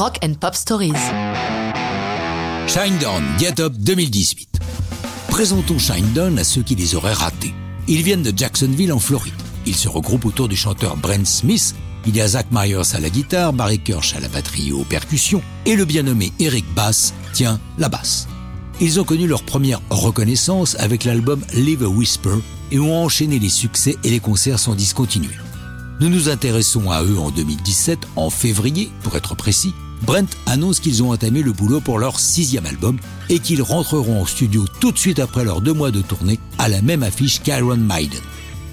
Rock and Pop Stories. Shinedown Get Up 2018. Présentons Shinedown à ceux qui les auraient ratés. Ils viennent de Jacksonville en Floride. Ils se regroupent autour du chanteur Brent Smith. Il y a Zach Myers à la guitare, Barry Kirsch à la batterie et aux percussions, et le bien nommé Eric Bass tient la basse. Ils ont connu leur première reconnaissance avec l'album Live a Whisper et ont enchaîné les succès et les concerts sans discontinuer. Nous nous intéressons à eux en 2017, en février pour être précis. Brent annonce qu'ils ont entamé le boulot pour leur sixième album et qu'ils rentreront en studio tout de suite après leurs deux mois de tournée à la même affiche qu'Aaron Maiden.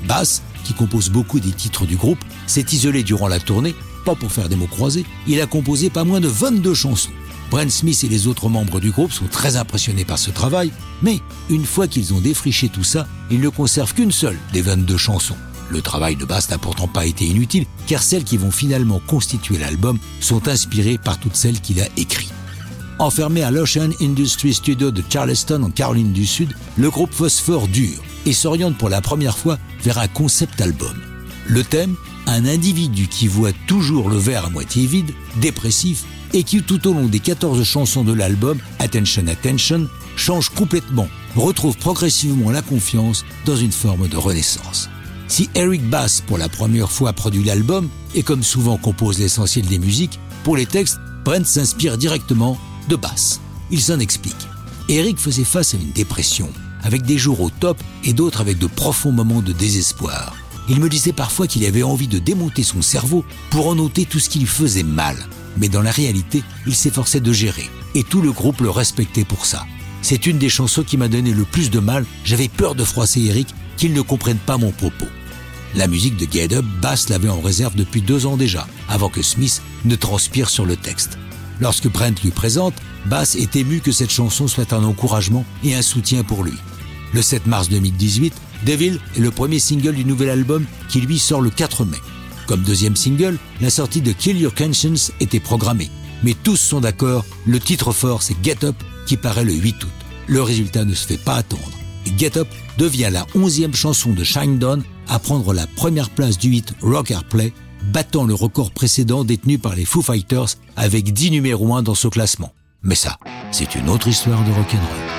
Bass, qui compose beaucoup des titres du groupe, s'est isolé durant la tournée, pas pour faire des mots croisés, il a composé pas moins de 22 chansons. Brent Smith et les autres membres du groupe sont très impressionnés par ce travail, mais une fois qu'ils ont défriché tout ça, ils ne conservent qu'une seule des 22 chansons. Le travail de basse n'a pourtant pas été inutile, car celles qui vont finalement constituer l'album sont inspirées par toutes celles qu'il a écrites. Enfermé à l'Ocean Industry Studio de Charleston en Caroline du Sud, le groupe Phosphore dure et s'oriente pour la première fois vers un concept album. Le thème, un individu qui voit toujours le verre à moitié vide, dépressif, et qui tout au long des 14 chansons de l'album Attention Attention change complètement, retrouve progressivement la confiance dans une forme de renaissance. Si Eric Bass pour la première fois produit l'album et comme souvent compose l'essentiel des musiques, pour les textes, Brent s'inspire directement de Bass. Il s'en explique. Eric faisait face à une dépression, avec des jours au top et d'autres avec de profonds moments de désespoir. Il me disait parfois qu'il avait envie de démonter son cerveau pour en noter tout ce qui lui faisait mal, mais dans la réalité, il s'efforçait de gérer, et tout le groupe le respectait pour ça. C'est une des chansons qui m'a donné le plus de mal, j'avais peur de froisser Eric, qu'il ne comprenne pas mon propos. La musique de Get Up, Bass l'avait en réserve depuis deux ans déjà, avant que Smith ne transpire sur le texte. Lorsque Brent lui présente, Bass est ému que cette chanson soit un encouragement et un soutien pour lui. Le 7 mars 2018, Devil est le premier single du nouvel album qui lui sort le 4 mai. Comme deuxième single, la sortie de Kill Your Conscience était programmée. Mais tous sont d'accord, le titre fort c'est Get Up qui paraît le 8 août. Le résultat ne se fait pas attendre. Et Get Up devient la onzième chanson de Shinedown à prendre la première place du hit Rock Play, battant le record précédent détenu par les Foo Fighters avec 10 numéros 1 dans ce classement. Mais ça, c'est une autre histoire de rock'n'roll.